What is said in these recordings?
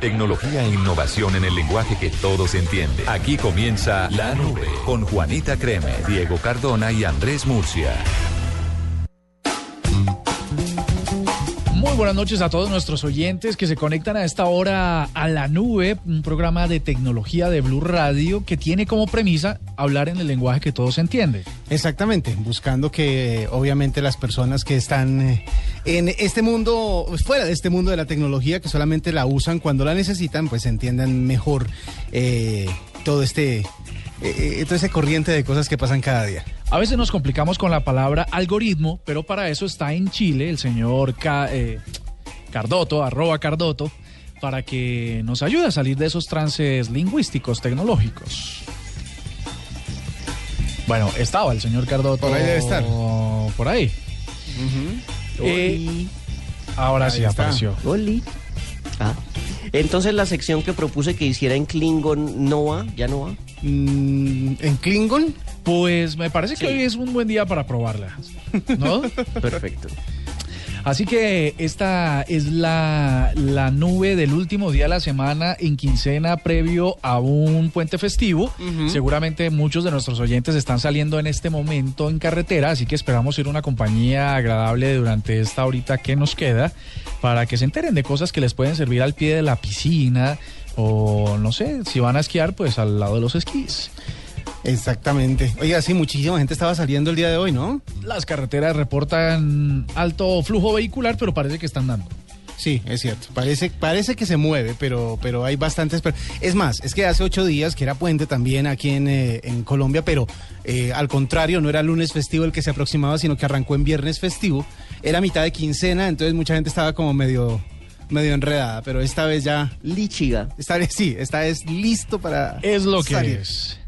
tecnología e innovación en el lenguaje que todos entienden. Aquí comienza La Nube con Juanita Creme, Diego Cardona y Andrés Murcia. Buenas noches a todos nuestros oyentes que se conectan a esta hora a la nube, un programa de tecnología de Blue Radio que tiene como premisa hablar en el lenguaje que todos entienden. Exactamente, buscando que obviamente las personas que están eh, en este mundo, fuera de este mundo de la tecnología, que solamente la usan cuando la necesitan, pues entiendan mejor eh, todo este, eh, todo ese corriente de cosas que pasan cada día. A veces nos complicamos con la palabra algoritmo, pero para eso está en Chile el señor Ca- eh, Cardoto, arroba Cardoto, para que nos ayude a salir de esos trances lingüísticos tecnológicos. Bueno, estaba el señor Cardoto. Por ahí debe estar. Por ahí. Eh, ahora Ahí sí está. apareció. Oli. Ah. Entonces la sección que propuse que hiciera en Klingon no va, ya no va. Mm, ¿En Klingon? Pues me parece que Sí. hoy es un buen día para probarla, ¿no? Perfecto. Así que esta es la, la nube del último día de la semana en quincena previo a un puente festivo. Seguramente muchos de nuestros oyentes están saliendo en este momento en carretera, así que esperamos ir una compañía agradable durante esta horita que nos queda para que se enteren de cosas que les pueden servir al pie de la piscina o no sé, si van a esquiar, pues al lado de los esquís. Exactamente. Oiga, sí, muchísima gente estaba saliendo el día de hoy, ¿no? Las carreteras reportan alto flujo vehicular, pero parece que están dando. Sí, es cierto. Parece, parece que se mueve, pero, pero hay bastantes. Es más, es que hace ocho días, que era puente también aquí en, eh, en Colombia, pero eh, al contrario, no era lunes festivo el que se aproximaba, sino que arrancó en viernes festivo. Era mitad de quincena, entonces mucha gente estaba como medio, medio enredada, pero esta vez ya. Lichiga. Esta vez sí, esta vez listo para. Es lo que salir. es.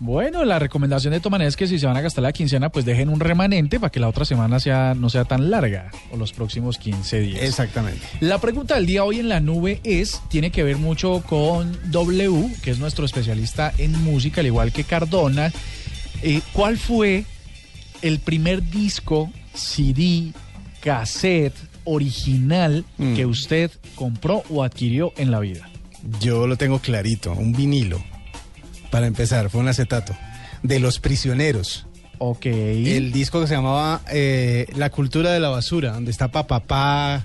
Bueno, la recomendación de Toman es que si se van a gastar la quincena, pues dejen un remanente para que la otra semana sea, no sea tan larga, o los próximos 15 días. Exactamente. La pregunta del día hoy en la nube es, tiene que ver mucho con W, que es nuestro especialista en música, al igual que Cardona. Eh, ¿Cuál fue el primer disco, CD, cassette, original Mm. que usted compró o adquirió en la vida? Yo lo tengo clarito, un vinilo. Para empezar, fue un acetato. De los prisioneros. Ok. El disco que se llamaba eh, La cultura de la basura, donde está Papá,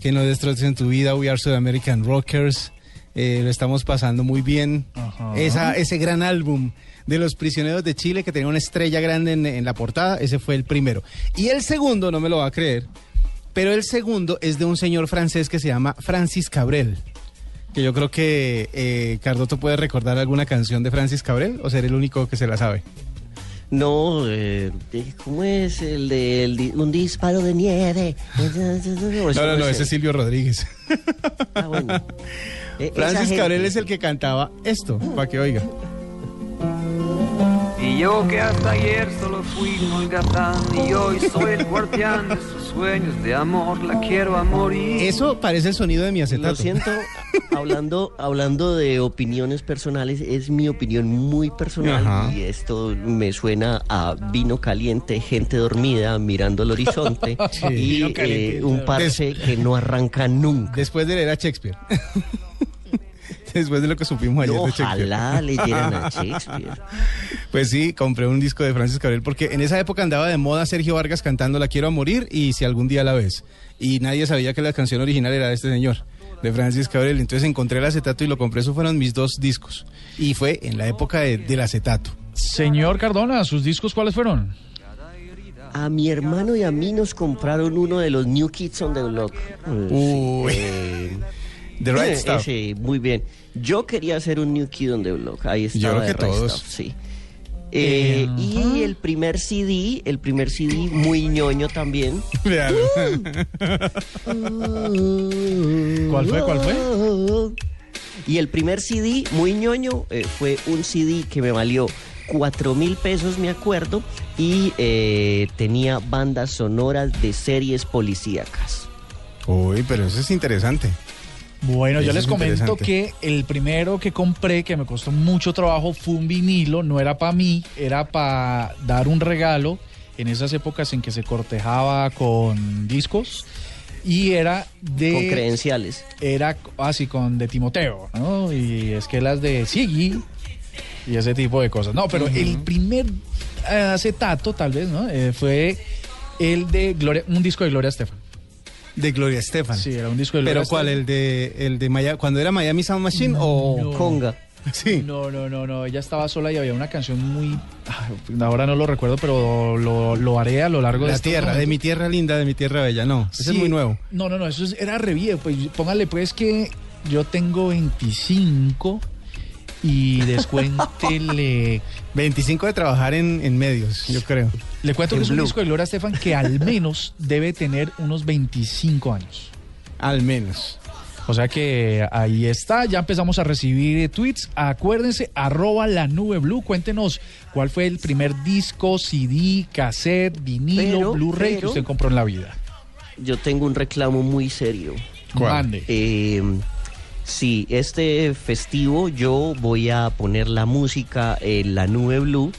que no destrocen tu vida, We Are South American Rockers. Eh, lo estamos pasando muy bien. Esa, ese gran álbum de los prisioneros de Chile que tenía una estrella grande en, en la portada, ese fue el primero. Y el segundo, no me lo va a creer, pero el segundo es de un señor francés que se llama Francis Cabrel. Que yo creo que eh, Cardoto puede recordar alguna canción de Francis Cabrel o ser el único que se la sabe. No, eh, de- ¿cómo es el de el di- un disparo de nieve? No, No, no, ese es Silvio Rodríguez. Ah, bueno. Eh, Francis Cabrel es el que cantaba esto, para que oiga. Y yo que hasta ayer solo fui un holgazán y hoy soy el guardián de sus sueños de amor, la quiero a morir. Eso parece el sonido de mi acetato. Lo siento, hablando, hablando de opiniones personales, es mi opinión muy personal Ajá. y esto me suena a vino caliente, gente dormida mirando el horizonte y Vino eh, un parche que no arranca nunca. Después de leer a Shakespeare. Después de lo que supimos ayer de Shakespeare. Ojalá leyeran a Shakespeare. Pues sí, compré un disco de Francis Cabrel porque en esa época andaba de moda Sergio Vargas cantando La quiero a morir y si algún día la ves. Y nadie sabía que la canción original era de este señor, de Francis Cabrel. Entonces encontré el acetato y lo compré. Esos fueron mis dos discos. Y fue en la época de- del acetato. Señor Cardona, ¿sus discos cuáles fueron? A mi hermano y a mí nos compraron uno de los New Kids on the Block. Uy. Eh, The Right eh, Stuff. ese, muy bien. Yo quería hacer un New Kid on the Block. Ahí Yo estaba creo que The Right todos. Stuff, sí. Eh, Ajá. y el primer CD, el primer CD muy ñoño también. Véalo. ¿Cuál fue? ¿Cuál fue? Y el primer CD muy ñoño eh, fue un CD que me valió cuatro mil pesos, me acuerdo, y eh, tenía bandas sonoras de series policíacas. Uy, pero eso es interesante. Bueno, yo les es comento que el primero que compré, que me costó mucho trabajo, fue un vinilo, no era para mí, era para dar un regalo en esas épocas en que se cortejaba con discos y era de... Con credenciales. Era así con de Timoteo, ¿no? Y esquelas de Siggy y ese tipo de cosas. No, pero el primer eh, acetato, tal vez, ¿no? Eh, fue el de Gloria, un disco de Gloria Estefan. De Gloria Estefan. Sí, era un disco de Gloria ¿Pero cuál? Estefan. ¿El de, el de Maya, cuando era Miami Sound Machine o...? No. Conga. Sí. No, no, no, no. Ella estaba sola y había una canción muy. ah, Ahora no lo recuerdo, pero lo, lo haré a lo largo de La estos tierra, de mi tierra linda, de mi tierra bella. No, ese Sí. es muy nuevo. No, no, no. Eso es- era re viejo. Pues póngale, pues que yo tengo 25 y descuéntele. 25 de trabajar en, en medios, yo creo. Le cuento En que es un disco de Gloria Estefan que al menos debe tener unos 25 años. Al menos. O sea que ahí está, ya empezamos a recibir tweets. Acuérdense, arroba la nube blue. Cuéntenos cuál fue el primer disco, CD, cassette, vinilo, Blu-ray que usted compró en la vida. Yo tengo un reclamo muy serio. ¿Cuál? Eh, sí, este festivo yo voy a poner la música en la nube blue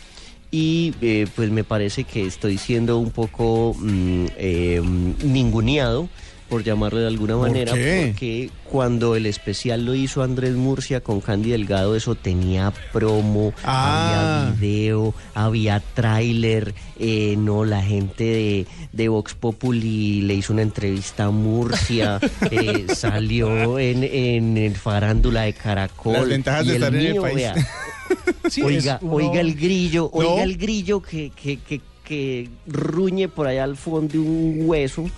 y eh, pues me parece que estoy siendo un poco mm, eh, ninguneado por llamarlo de alguna ¿Por manera porque cuando el especial lo hizo Andrés Murcia con Candy Delgado eso tenía promo Ah. había video había tráiler eh, no la gente de, de Vox Populi le hizo una entrevista a Murcia eh, salió en, en el farándula de Caracol Las ventajas y de estar en el país. vea, Sí, oiga, es oiga el grillo, No. oiga el grillo que, que, que, que ruñe por allá al fondo de un hueso.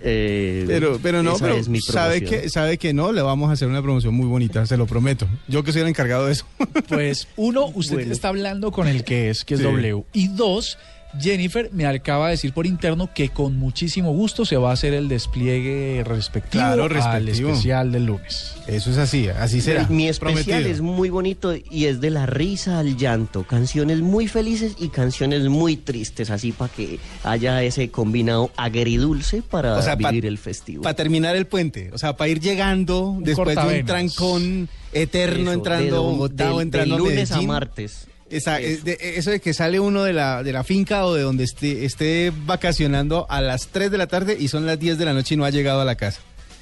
Eh, Pero, pero no, pero es mi sabe que, sabe que no, le vamos a hacer una promoción muy bonita, se lo prometo. Yo que soy el encargado de eso. Pues uno, usted Bueno. está hablando con el que es, que es Sí. W. Y dos, Jennifer me acaba de decir por interno que con muchísimo gusto se va a hacer el despliegue respectivo, Claro, al especial del lunes. Eso es así, así será. Mi especial Prometido. es muy bonito y es de la risa al llanto. Canciones muy felices y canciones muy tristes, así para que haya ese combinado agridulce para O sea, pa- vivir el festivo. Para terminar el puente, o sea, para ir llegando después de un trancón eterno Eso, entrando de Bogotá o entrando de a lunes a martes. Esa- Eso. es de- eso de que sale uno de la, de la finca o de donde esté, esté vacacionando a las 3 de la tarde y son las 10 de la noche y no ha llegado a la casa.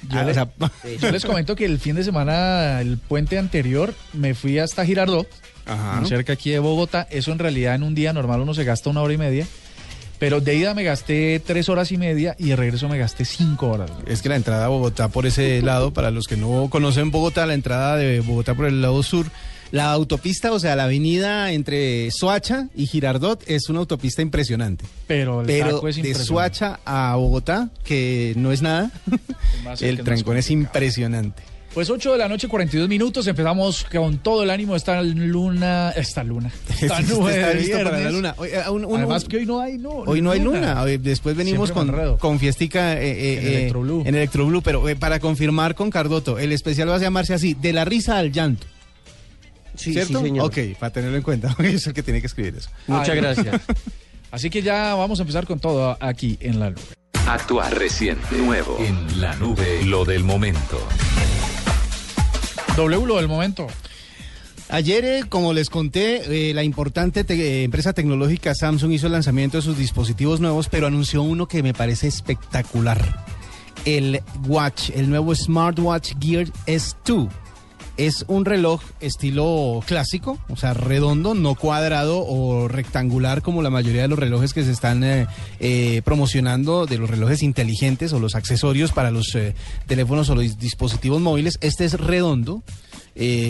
Yo Ah, Yo les comento que el fin de semana, el puente anterior, me fui hasta Girardot, Ajá. cerca aquí de Bogotá. Eso en realidad en un día normal uno se gasta una hora y media. Pero de ida me gasté tres horas y media y de regreso me gasté cinco horas. Es que la entrada a Bogotá por ese lado, para los que no conocen Bogotá, la entrada de Bogotá por el lado sur, la autopista, o sea, la avenida entre Soacha y Girardot es una autopista impresionante. Pero el Pero es de. Soacha a Bogotá, que no es nada, el más trancón es impresionante. Pues 8 de la noche, 42 minutos. Empezamos con todo el ánimo. Esta luna. Esta luna. Esta nube está listo para la luna. Hoy, un- un- Además que hoy no hay no, Hoy no hay luna. Después venimos con, fiestica eh, eh, En eh, Electroblue. en pero eh, para confirmar con Cardoto, el especial va a llamarse así, de la risa al llanto. Sí, ¿Cierto? sí, señor. Ok, para tenerlo en cuenta. es el que tiene que escribir eso. Muchas Ay. gracias. Así que ya vamos a empezar con todo aquí en la nube. Actuar reciente, nuevo. En la nube, lo del momento. W lo del momento. Ayer, eh, como les conté, eh, la importante te- eh, empresa tecnológica Samsung hizo el lanzamiento de sus dispositivos nuevos, pero anunció uno que me parece espectacular. El Watch, el nuevo Smartwatch Gear S2. Es un reloj estilo clásico, o sea, redondo, no cuadrado o rectangular como la mayoría de los relojes que se están eh, eh, promocionando, de los relojes inteligentes o los accesorios para los eh, teléfonos o los dispositivos móviles. Este es redondo,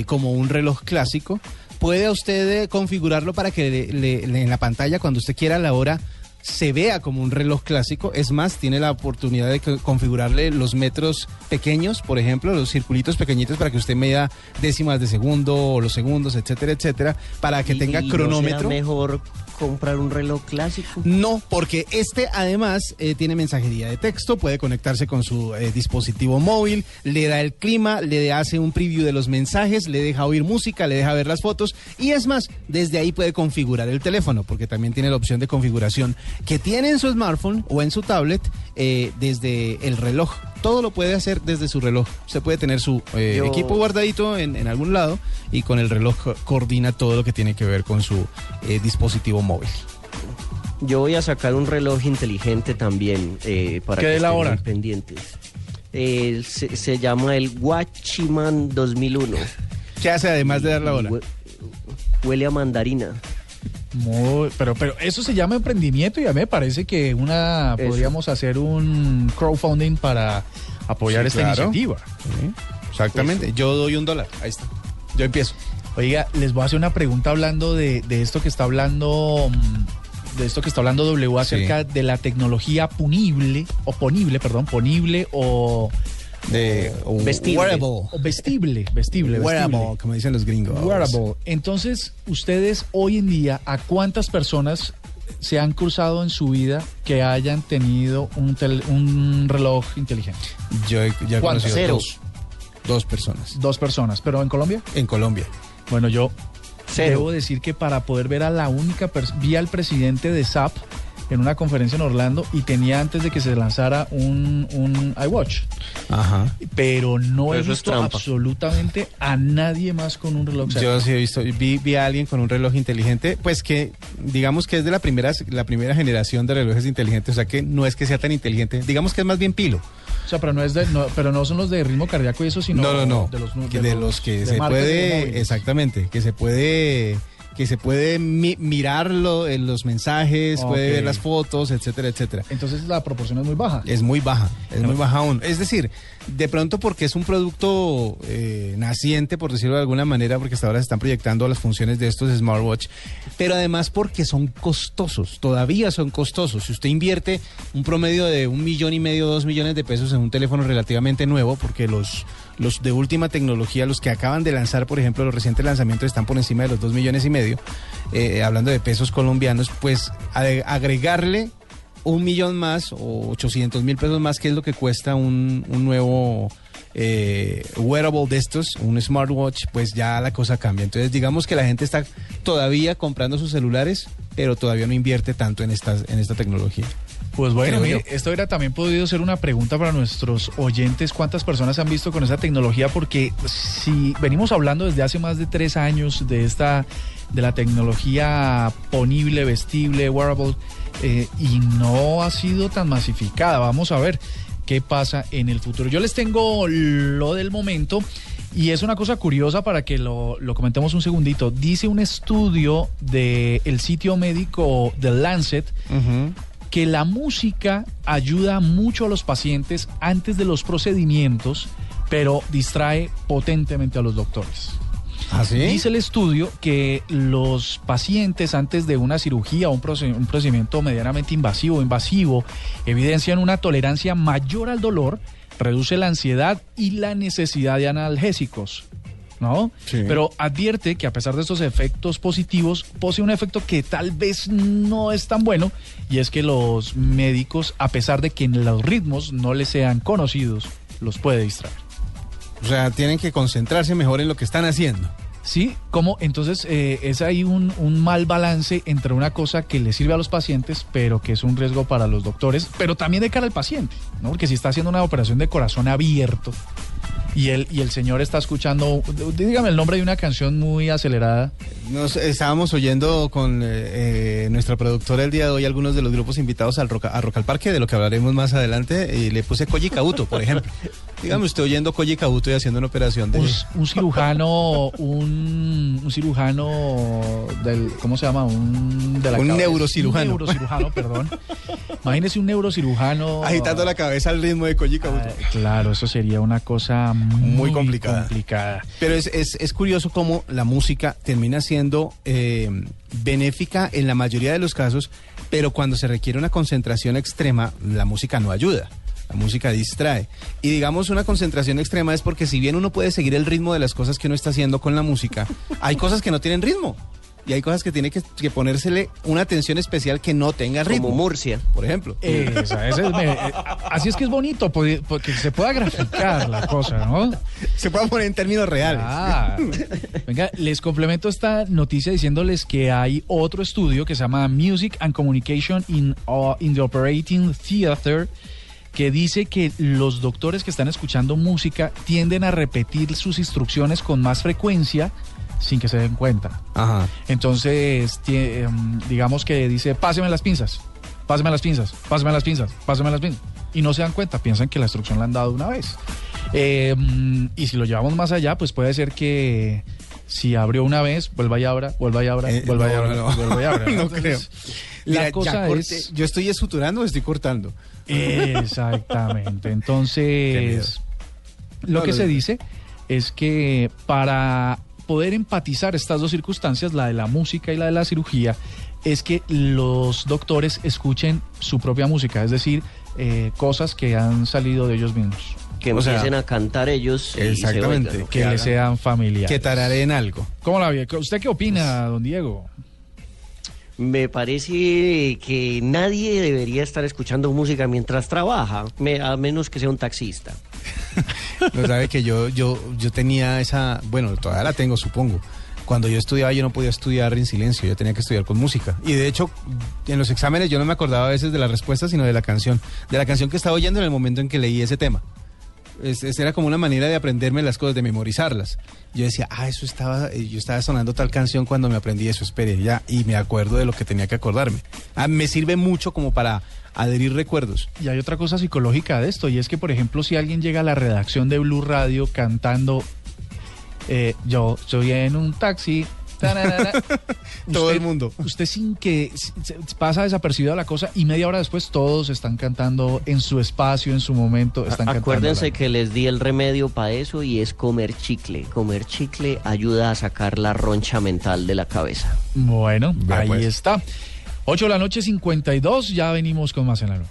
como un reloj clásico. Puede usted configurarlo para que en la pantalla, cuando usted quiera, la hora se vea como un reloj clásico. Es más, tiene la oportunidad de co- configurarle los metros pequeños, por ejemplo, los circulitos pequeñitos para que usted mida décimas de segundo o los segundos, etcétera, etcétera, para que ¿Y- tenga y no cronómetro. será mejor comprar un reloj clásico? No, porque este además eh, tiene mensajería de texto, puede conectarse con su eh, dispositivo móvil, le da el clima, le hace un preview de los mensajes, le deja oír música, le deja ver las fotos y es más, desde ahí puede configurar el teléfono, porque también tiene la opción de configuración que tiene en su smartphone o en su tablet eh, desde el reloj. Todo lo puede hacer desde su reloj. Usted puede tener su eh, Yo- equipo guardadito en, en algún lado y con el reloj co- coordina todo lo que tiene que ver con su eh, dispositivo móvil. Yo voy a sacar un reloj inteligente también eh, para ¿Qué que estén hora? pendientes. Eh, se, se llama el Watchman 2001. ¿Qué hace además de dar la hora? Hue- Huele a mandarina. Muy- pero, pero eso se llama emprendimiento y a mí me parece que una Eso. podríamos hacer un crowdfunding para apoyar Sí, esta claro. iniciativa. Sí, exactamente. Yo doy un dólar. Ahí está. Yo empiezo. Oiga, les voy a hacer una pregunta hablando de, de esto que está hablando mm, de esto que está hablando W acerca de la tecnología punible o ponible, perdón, ponible o, De un Vestible. wearable. o vestible, vestible, Wearable, vestible. como dicen los gringos. Wearable. Entonces, ustedes hoy en día, ¿a cuántas personas se han cruzado en su vida que hayan tenido un, tel- un reloj inteligente? Yo he, ya he conocido Cero. dos. Dos personas. Dos personas, pero en Colombia. En Colombia. Bueno, yo Cero. debo decir que para poder ver a la única persona, vi al presidente de SAP en una conferencia en Orlando y tenía antes de que se lanzara un, un iWatch, Ajá. pero no he visto absolutamente a nadie más con un reloj. Yo sí he visto, vi, vi a alguien con un reloj inteligente, pues que digamos que es de la primera, la primera generación de relojes inteligentes, o sea que no es que sea tan inteligente, digamos que es más bien pilo. O sea, pero no es de, no, pero no son los de ritmo cardíaco y eso, sino no, no, no. de los, que, de los que de se de puede, exactamente, que se puede que se puede mi- mirarlo en los mensajes, puede ver las fotos, etcétera, etcétera. Entonces la proporción es muy baja. Es muy baja, es No. muy baja aún. Es decir, de pronto porque es un producto eh, naciente, por decirlo de alguna manera, porque hasta ahora se están proyectando las funciones de estos smartwatch, pero además porque son costosos, todavía son costosos. Si usted invierte un promedio de un millón y medio, dos millones de pesos en un teléfono relativamente nuevo, porque los, los de última tecnología, los que acaban de lanzar, por ejemplo, los recientes lanzamientos están por encima de los dos millones y medio, eh, hablando de pesos colombianos, pues agregarle un millón más o 800 mil pesos más, que es lo que cuesta un, un nuevo eh, wearable de estos, un smartwatch, pues ya la cosa cambia. Entonces digamos que la gente está todavía comprando sus celulares, pero todavía no invierte tanto en, estas, en esta tecnología. Pues bueno, mire, esto hubiera también podido ser una pregunta para nuestros oyentes. ¿Cuántas personas han visto con esa tecnología? Porque si venimos hablando desde hace más de tres años de esta, de la tecnología ponible, vestible, wearable, eh, y no ha sido tan masificada. Vamos a ver qué pasa en el futuro. Yo les tengo lo del momento. Y es una cosa curiosa para que lo, lo comentemos un segundito. Dice un estudio del sitio médico The Lancet que la música ayuda mucho a los pacientes antes de los procedimientos, pero distrae potentemente a los doctores. ¿Así? Dice el estudio que los pacientes antes de una cirugía o un, un procedimiento medianamente invasivo o invasivo evidencian una tolerancia mayor al dolor, reduce la ansiedad y la necesidad de analgésicos. ¿No? Sí. Pero advierte que a pesar de estos efectos positivos, posee un efecto que tal vez no es tan bueno, y es que los médicos, a pesar de que los ritmos no les sean conocidos, los puede distraer. O sea, tienen que concentrarse mejor en lo que están haciendo. Sí, como entonces eh, es ahí un, un mal balance entre una cosa que le sirve a los pacientes, pero que es un riesgo para los doctores, pero también de cara al paciente, ¿no? Porque si está haciendo una operación de corazón abierto y el, y el señor está escuchando, dígame el nombre de una canción muy acelerada. Nos estábamos oyendo con eh, eh, nuestra productora el día de hoy algunos de los grupos invitados al Rock, a Rock al Parque, de lo que hablaremos más adelante, y le puse Koji Kabuto, por ejemplo. Dígame usted oyendo Koji Kabuto y haciendo una operación de... Un, un cirujano, un, un cirujano del, ¿cómo se llama? Un, de la Un cabeza. neurocirujano. Un neurocirujano, perdón. Imagínese un neurocirujano. Agitando la cabeza al ritmo de Koji Kabuto. Ah, claro, eso sería una cosa muy, Muy complicada. complicada. Pero es, es, es curioso cómo la música termina siendo eh, benéfica en la mayoría de los casos, pero cuando se requiere una concentración extrema, la música no ayuda. La música distrae. Y digamos una concentración extrema es porque si bien uno puede seguir el ritmo de las cosas que uno está haciendo con la música, hay cosas que no tienen ritmo. Y hay cosas que tiene que, que ponérsele una atención especial que no tenga ritmo. Como Murcia. Por ejemplo. Esa, esa es me- eh, así es que es bonito, porque se pueda graficar la cosa, ¿no? Se puede poner en términos reales. Ah, venga, les complemento esta noticia diciéndoles que hay otro estudio que se llama Music and Communication in, uh, in the Operating Theater que dice que los doctores que están escuchando música tienden a repetir sus instrucciones con más frecuencia sin que se den cuenta. Ajá. Entonces, em, digamos que dice, páseme las pinzas, páseme las pinzas, páseme las pinzas, páseme las pinzas. Y no se dan cuenta, piensan que la instrucción la han dado una vez. Em, y si lo llevamos más allá, pues puede ser que si abrió una vez, vuelva y abra, vuelva y abra, Eh, vuelva y no, abra, no, vuelva y abra. No Entonces, creo. La Mira, cosa es... Yo estoy suturando o estoy cortando. Exactamente. Entonces, lo que se dice es que para poder empatizar estas dos circunstancias, la de la música y la de la cirugía, es que los doctores escuchen su propia música, es decir, eh, cosas que han salido de ellos mismos, Que O sea, empiecen a cantar ellos. y se exactamente. oigan, ¿no? que Que le hagan- sean familiares. Que tarareen algo. ¿Cómo la ve? ¿Usted qué opina, don Diego? Me parece que nadie debería estar escuchando música mientras trabaja, me- a menos que sea un taxista. No sabe que yo, yo, yo tenía esa, bueno, todavía la tengo, supongo. Cuando yo estudiaba, yo no podía estudiar en silencio, yo tenía que estudiar con música. Y de hecho, en los exámenes yo no me acordaba a veces de la respuesta, sino de la canción, de la canción que estaba oyendo en el momento en que leí ese tema. Es, era como una manera de aprenderme las cosas, de memorizarlas. Yo decía, ah, eso estaba, eh, yo estaba sonando tal canción cuando me aprendí eso, espere, ya, y me acuerdo de lo que tenía que acordarme. Ah, me sirve mucho como para adherir recuerdos. Y hay otra cosa psicológica de esto, y es que, por ejemplo, si alguien llega a la redacción de Blue Radio cantando, eh, yo estoy en un taxi, Todo usted- el mundo. Usted sin que pasa desapercibida la cosa y media hora después todos están cantando en su espacio, en su momento, están cantando. Acuérdense que les di el remedio para eso y es comer chicle. Comer chicle ayuda a sacar la roncha mental de la cabeza. Bueno, ahí pues. está. 8 de la noche, 52, ya venimos con más en la nube.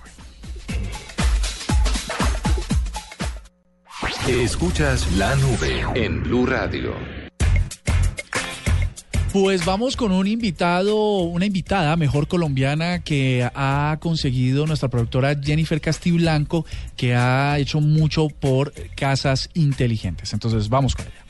Escuchas la nube en Blue Radio. Pues vamos con un invitado, una invitada mejor colombiana que ha conseguido nuestra productora Jennifer Castiblanco, que ha hecho mucho por casas inteligentes. Entonces vamos con ella.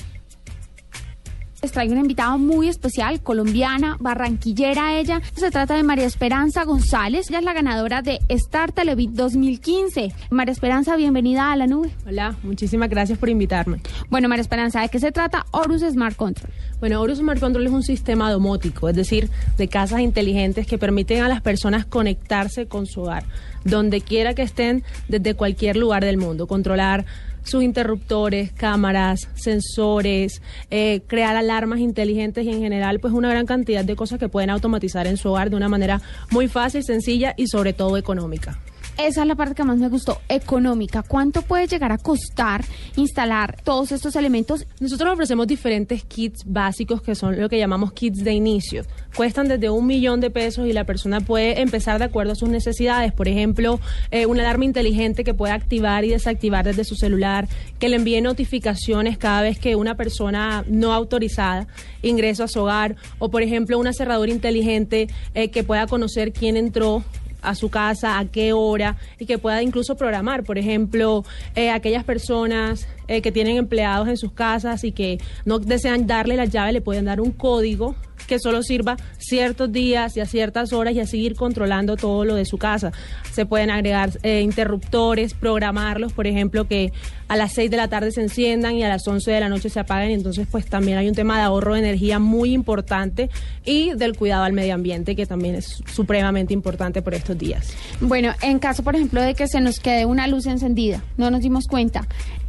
Les traigo una invitada muy especial, colombiana, barranquillera ella. Se trata de María Esperanza González. Ella es la ganadora de Star Televid 2015. María Esperanza, bienvenida a la nube. Hola, muchísimas gracias por invitarme. Bueno, María Esperanza, ¿de qué se trata Horus Smart Control? Bueno, Horus Smart Control es un sistema domótico, es decir, de casas inteligentes que permiten a las personas conectarse con su hogar, donde quiera que estén, desde cualquier lugar del mundo, controlar sus interruptores, cámaras, sensores, eh, crear alarmas inteligentes y en general pues una gran cantidad de cosas que pueden automatizar en su hogar de una manera muy fácil, sencilla y sobre todo económica. Esa es la parte que más me gustó, económica. ¿Cuánto puede llegar a costar instalar todos estos elementos? Nosotros ofrecemos diferentes kits básicos que son lo que llamamos kits de inicio. Cuestan desde un millón de pesos y la persona puede empezar de acuerdo a sus necesidades. Por ejemplo, eh, una alarma inteligente que pueda activar y desactivar desde su celular, que le envíe notificaciones cada vez que una persona no autorizada ingresa a su hogar, o por ejemplo una cerradura inteligente eh, que pueda conocer quién entró a su casa, a qué hora y que pueda incluso programar, por ejemplo, eh, aquellas personas eh, que tienen empleados en sus casas y que no desean darle la llave, le pueden dar un código que solo sirva ciertos días y a ciertas horas y así ir controlando todo lo de su casa. Se pueden agregar eh, interruptores, programarlos, por ejemplo, que a las 6 de la tarde se enciendan y a las 11 de la noche se apaguen. Entonces, pues también hay un tema de ahorro de energía muy importante y del cuidado al medio ambiente, que también es supremamente importante por estos días. Bueno, en caso, por ejemplo, de que se nos quede una luz encendida, no nos dimos cuenta,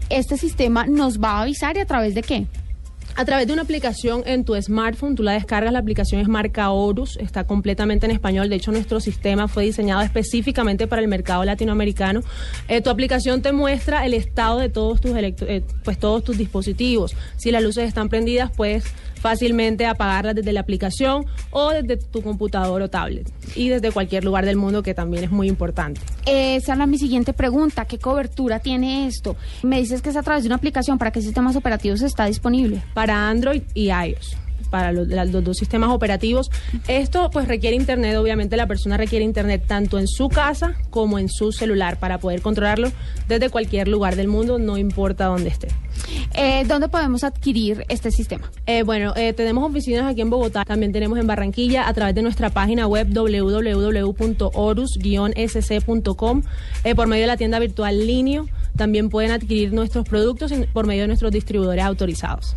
este sistema nos va a avisar y a través de qué? A través de una aplicación en tu smartphone, tú la descargas, la aplicación es marca Horus, está completamente en español, de hecho nuestro sistema fue diseñado específicamente para el mercado latinoamericano. Eh, tu aplicación te muestra el estado de todos tus, electro- eh, pues, todos tus dispositivos. Si las luces están prendidas, puedes fácilmente apagarlas desde la aplicación o desde tu computador o tablet y desde cualquier lugar del mundo que también es muy importante. Esa es la- mi siguiente pregunta. ¿Qué cobertura tiene esto? Me dices que es a través de una aplicación. ¿Para qué sistemas operativos está disponible? para Android y iOS para los, dos sistemas operativos. Esto pues requiere internet, obviamente la persona requiere internet tanto en su casa como en su celular para poder controlarlo desde cualquier lugar del mundo, no importa dónde esté. Eh, ¿Dónde podemos adquirir este sistema? Eh, bueno, eh, tenemos oficinas aquí en Bogotá, también tenemos en Barranquilla a través de nuestra página web www.orus-sc.com por medio de la tienda virtual Linio. También pueden adquirir nuestros productos en- por medio de nuestros distribuidores autorizados.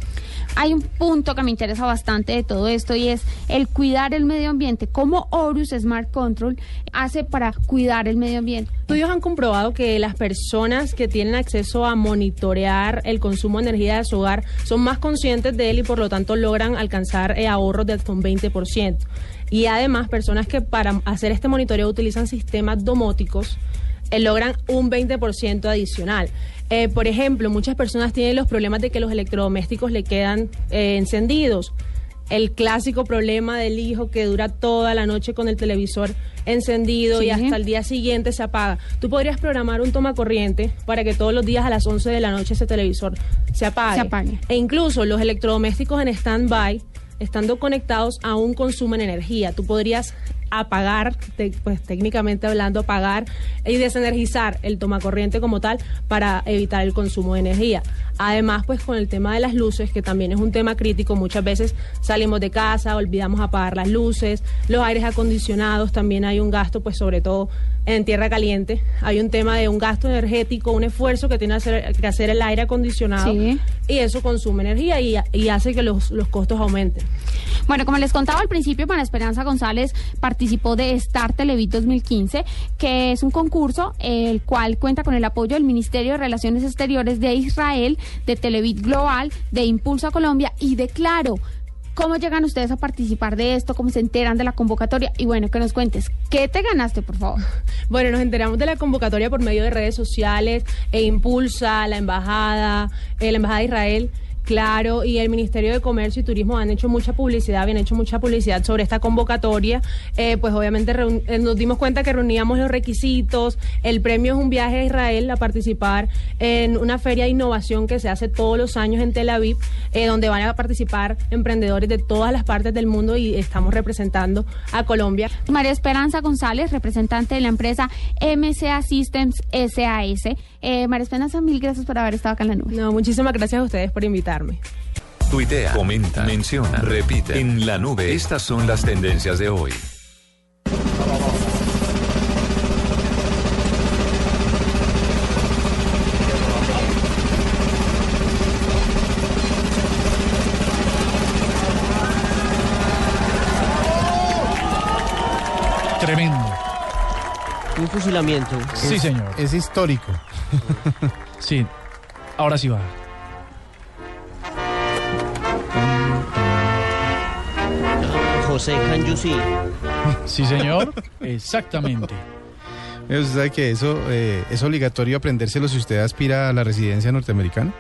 Hay un punto que me interesa bastante de todo esto y es el cuidar el medio ambiente. ¿Cómo Horus Smart Control hace para cuidar el medio ambiente? Estudios han comprobado que las personas que tienen acceso a monitorear el consumo de energía de su hogar son más conscientes de él y por lo tanto logran alcanzar eh, ahorros de hasta un 20%. Y además, personas que para hacer este monitoreo utilizan sistemas domóticos eh, logran un 20% adicional. Eh, por ejemplo, muchas personas tienen los problemas de que los electrodomésticos le quedan eh, encendidos el clásico problema del hijo que dura toda la noche con el televisor encendido Sí. y hasta el día siguiente se apaga. Tú podrías programar un toma corriente para que todos los días a las 11 de la noche ese televisor se apague. Se apague. E incluso los electrodomésticos en stand-by, estando conectados, aún consumen energía. Tú podrías apagar, te- pues técnicamente hablando, apagar y desenergizar el tomacorriente como tal para evitar el consumo de energía. Además, pues con el tema de las luces, que también es un tema crítico, muchas veces salimos de casa, olvidamos apagar las luces, los aires acondicionados, también hay un gasto, pues sobre todo en tierra caliente, hay un tema de un gasto energético, un esfuerzo que tiene hacer- que hacer el aire acondicionado Sí. y eso consume energía y, y hace que los, los costos aumenten. Bueno, como les contaba al principio, María Esperanza González participó de Star Televit 2015, que es un concurso el cual cuenta con el apoyo del Ministerio de Relaciones Exteriores de Israel, de Televit Global, de Impulso Colombia y de Claro. ¿Cómo llegan ustedes a participar de esto? ¿Cómo se enteran de la convocatoria? Y bueno, que nos cuentes, ¿qué te ganaste, por favor? Bueno, nos enteramos de la convocatoria por medio de redes sociales e Impulsa, la Embajada, eh, la Embajada de Israel. Claro, y el Ministerio de Comercio y Turismo han hecho mucha publicidad, habían hecho mucha publicidad sobre esta convocatoria. Eh, pues obviamente eh, nos dimos cuenta que reuníamos los requisitos. El premio es un viaje a Israel a participar en una feria de innovación que se hace todos los años en Tel Aviv, eh, donde van a participar emprendedores de todas las partes del mundo y estamos representando a Colombia. María Esperanza González, representante de la empresa MCA Systems SAS. María Esperanza, mil gracias por haber estado acá en la nube. No, muchísimas gracias a ustedes por invitarme. Tuitea, comenta, menciona, repite. En la nube, estas son las tendencias de hoy. Tremendo. Un fusilamiento. Sí, señor. Es histórico. Sí. Ahora sí va. José Canyusi. Sí, señor. Exactamente. Usted sabe que eso eh, es obligatorio aprendérselo si usted aspira a la residencia norteamericana.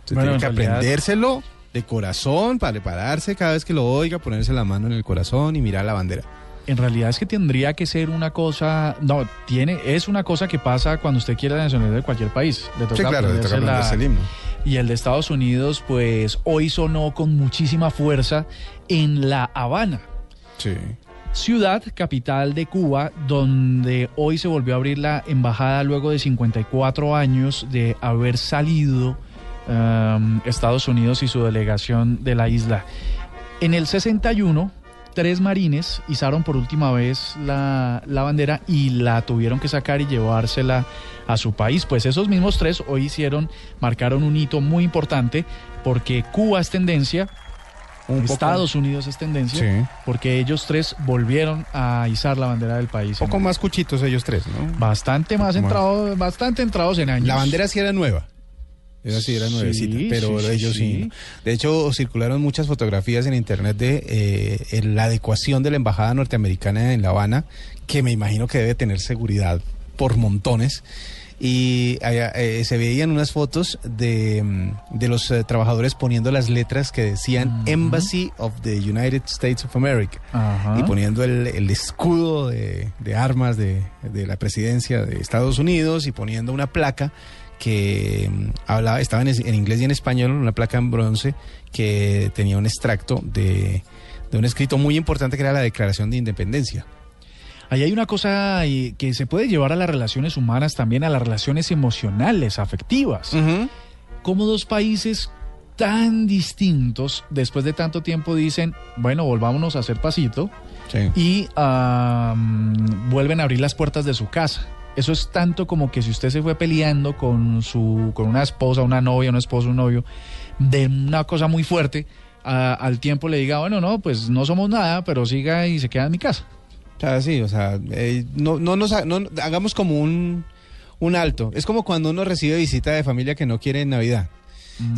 Usted Bueno, tiene en que realidad- aprendérselo de corazón para prepararse cada vez que lo oiga, ponerse la mano en el corazón y mirar la bandera. En realidad es que tendría que ser una cosa, no, tiene, es una cosa que pasa cuando usted quiere la nacionalidad de cualquier país. Le toca Sí, claro, le toca aprenderse la- aprenderse el himno. Y el de Estados Unidos, pues hoy sonó con muchísima fuerza en La Habana. Sí. ciudad capital de Cuba, donde hoy se volvió a abrir la embajada luego de 54 años de haber salido um, Estados Unidos y su delegación de la isla. En el 61, tres marines izaron por última vez la, la bandera y la tuvieron que sacar y llevársela a su país. Pues esos mismos tres hoy hicieron, marcaron un hito muy importante porque Cuba es tendencia, Un poco- Estados Unidos es tendencia, Sí. porque ellos tres volvieron a izar la bandera del país. Un poco más cuchitos ellos tres, ¿no? Bastante más. entrados, bastante entrados en años. La bandera sí era nueva. Esa sí era Sí, nuevecita, pero sí, ellos sí. De hecho, circularon muchas fotografías en internet de eh, la adecuación de la embajada norteamericana en La Habana, que me imagino que debe tener seguridad por montones. Y eh, se veían unas fotos de, mm, de los eh, trabajadores poniendo las letras que decían Embassy of the United States of America Ajá. y poniendo el, el escudo de, de armas de, de la presidencia de Estados Unidos y poniendo una placa que mm, hablaba, estaba en, inglés y en español, una placa en bronce que tenía un extracto de, de un escrito muy importante que era la Declaración de Independencia. Ahí hay una cosa eh, que se puede llevar a las relaciones humanas, también a las relaciones emocionales, afectivas. Como dos países tan distintos, después de tanto tiempo, dicen, bueno, volvámonos a hacer pasito Sí. y vuelven a abrir las puertas de su casa. Eso es tanto como que si usted se fue peleando con su con una esposa, una novia, un esposo, un novio, de una cosa muy fuerte, al tiempo le diga, bueno, no, pues no somos nada, pero siga y se queda en mi casa. O sea, sí, o sea, eh, no, no nos no- hagamos como un, un alto. Es como cuando uno recibe visita de familia que no quiere en Navidad.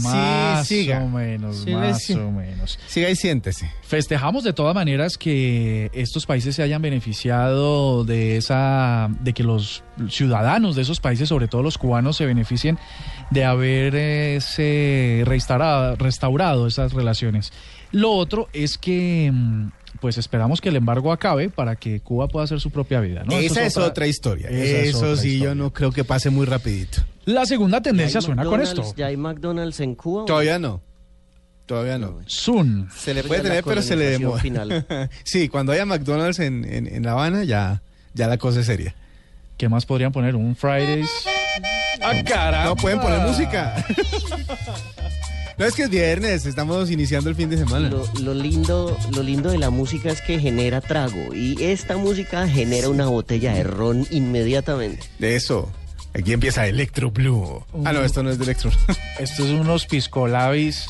Más siga. o menos, Sí, más sí. o menos. Siga y siéntese. Festejamos de todas maneras que estos países se hayan beneficiado de esa, de que los ciudadanos de esos países, sobre todo los cubanos, se beneficien de haber eh, restaurado, restaurado esas relaciones. Lo otro es que mm, pues esperamos que el embargo acabe para que Cuba pueda hacer su propia vida. Esa es otra, historia. esa es Eso otra sí, yo no creo que pase muy rapidito. La segunda ¿Ya hay tendencia suena con esto. ¿Ya hay McDonald's en Cuba? Todavía no. Todavía no. Soon. Se le puede tener, pero se le demora. sí, cuando haya McDonald's en, en, en La Habana, ya, ya la cosa es seria. ¿Qué más podrían poner? Un Fridays. ¡Ah, caramba! No pueden poner música. no es que es viernes, estamos iniciando el fin de semana. Lo, lo lindo, lo lindo de la música es que genera trago y esta música genera una botella de ron inmediatamente. De eso. Aquí empieza Electro Blue. Ah, no, esto no es de Electro. Estos son unos piscolabis.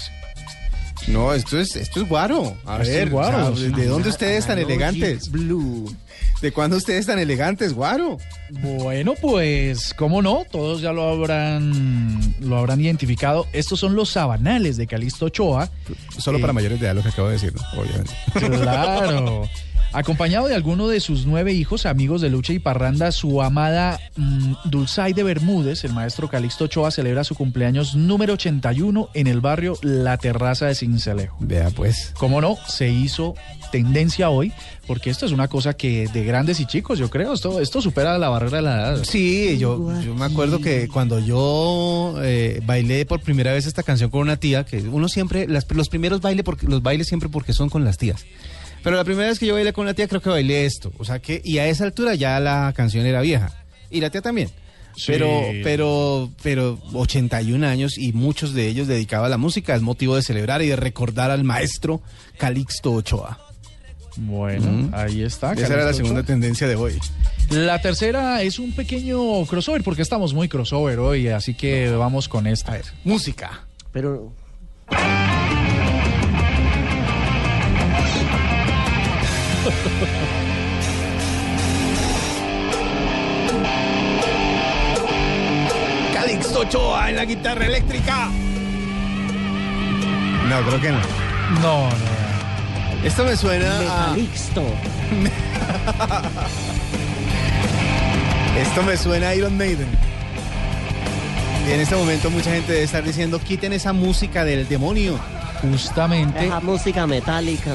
no, esto es, esto es guaro. A Esto es ver, guaro, o sea, sí. ¿de dónde ustedes tan elegantes? Blue. ¿De cuándo ustedes tan elegantes, guaro? Bueno, pues, ¿cómo no? Todos ya lo habrán, lo habrán identificado. Estos son los sabanales de Calixto Ochoa. Solo Eh, para mayores de edad lo que acabo de decir, ¿no? obviamente. Claro. Acompañado de alguno de sus nueve hijos, amigos de Lucha y Parranda, su amada mm, Dulzaide Bermúdez, el maestro Calixto Ochoa, celebra su cumpleaños número 81 en el barrio La Terraza de Cincelejo. Vea pues. Cómo no, se hizo tendencia hoy, porque esto es una cosa que de grandes y chicos, yo creo, esto, esto supera la barrera de la edad. Sí, yo, yo me acuerdo que cuando yo eh, bailé por primera vez esta canción con una tía, que uno siempre, las- los primeros bailes, porque, los bailes siempre porque son con las tías. Pero la primera vez que yo bailé con una tía creo que bailé esto. O sea que, y a esa altura ya la canción era vieja. Y la tía también. Sí. Pero, pero, pero 81 años y muchos de ellos dedicados a la música. Es motivo de celebrar y de recordar al maestro Calixto Ochoa. Bueno, Mm. ahí está. Esa era la segunda Ochoa. tendencia de hoy. La tercera es un pequeño crossover, porque estamos muy crossover hoy, así que vamos con esta. Música. Pero Calixto Ochoa en la guitarra eléctrica. No, creo que no. No, no. Esto me suena a, Metalixto. esto me suena a Iron Maiden. Y en este momento mucha gente debe estar diciendo, quiten esa música del demonio. Justamente Esa música metálica.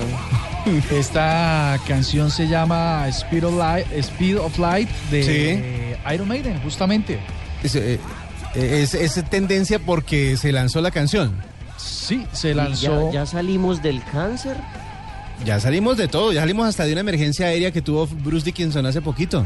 esta canción se llama Speed of Light, Speed of Light de Iron Maiden, justamente. Es, eh, es- es tendencia porque se lanzó la canción. Sí, se lanzó. Ya, ya salimos del cáncer. Ya salimos de todo, ya salimos hasta de una emergencia aérea que tuvo Bruce Dickinson hace poquito.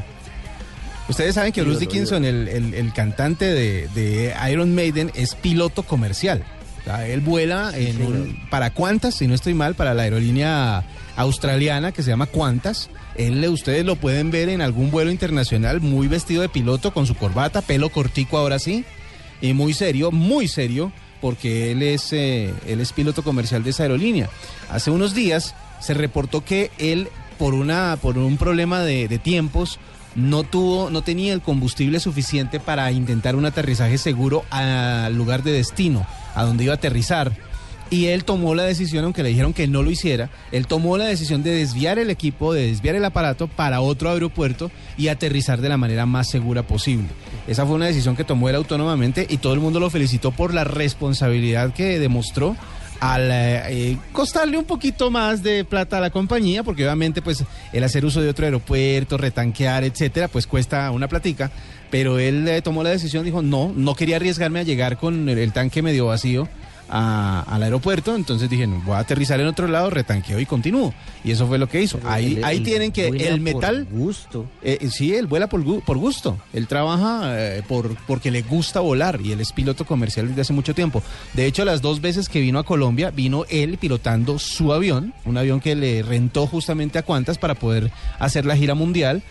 Ustedes saben que Bruce Dickinson, el, el- el cantante de, de Iron Maiden, es piloto comercial. O sea, él vuela en un, para Qantas, si no estoy mal, para la aerolínea australiana que se llama Qantas. Él, ustedes lo pueden ver en algún vuelo internacional muy vestido de piloto, con su corbata, pelo cortico ahora sí, y muy serio, muy serio, porque él es, eh, él es piloto comercial de esa aerolínea. Hace unos días se reportó que él, por, una, por un problema de, de tiempos, no tuvo, no tenía el combustible suficiente para intentar un aterrizaje seguro al lugar de destino, a donde iba a aterrizar. Y él tomó la decisión, aunque le dijeron que no lo hiciera, él tomó la decisión de desviar el equipo, de desviar el aparato para otro aeropuerto y aterrizar de la manera más segura posible. Esa fue una decisión que tomó él autónomamente y todo el mundo lo felicitó por la responsabilidad que demostró al eh, eh, costarle un poquito más de plata a la compañía, porque obviamente pues el hacer uso de otro aeropuerto, retanquear, etcétera, pues cuesta una platica, pero él eh, tomó la decisión, dijo, no, no quería arriesgarme a llegar con el, el tanque medio vacío a- al aeropuerto, entonces dije, no, voy a aterrizar en otro lado, retanqueo y continúo. Y eso fue lo que hizo. Ahí, ahí tienen que el por metal... gusto. Eh, sí, él vuela por, por gusto. Él trabaja eh, por, porque le gusta volar y él es piloto comercial desde hace mucho tiempo. De hecho, las dos veces que vino a Colombia, vino él pilotando su avión, un avión que le rentó justamente a Cuantas para poder hacer la gira mundial.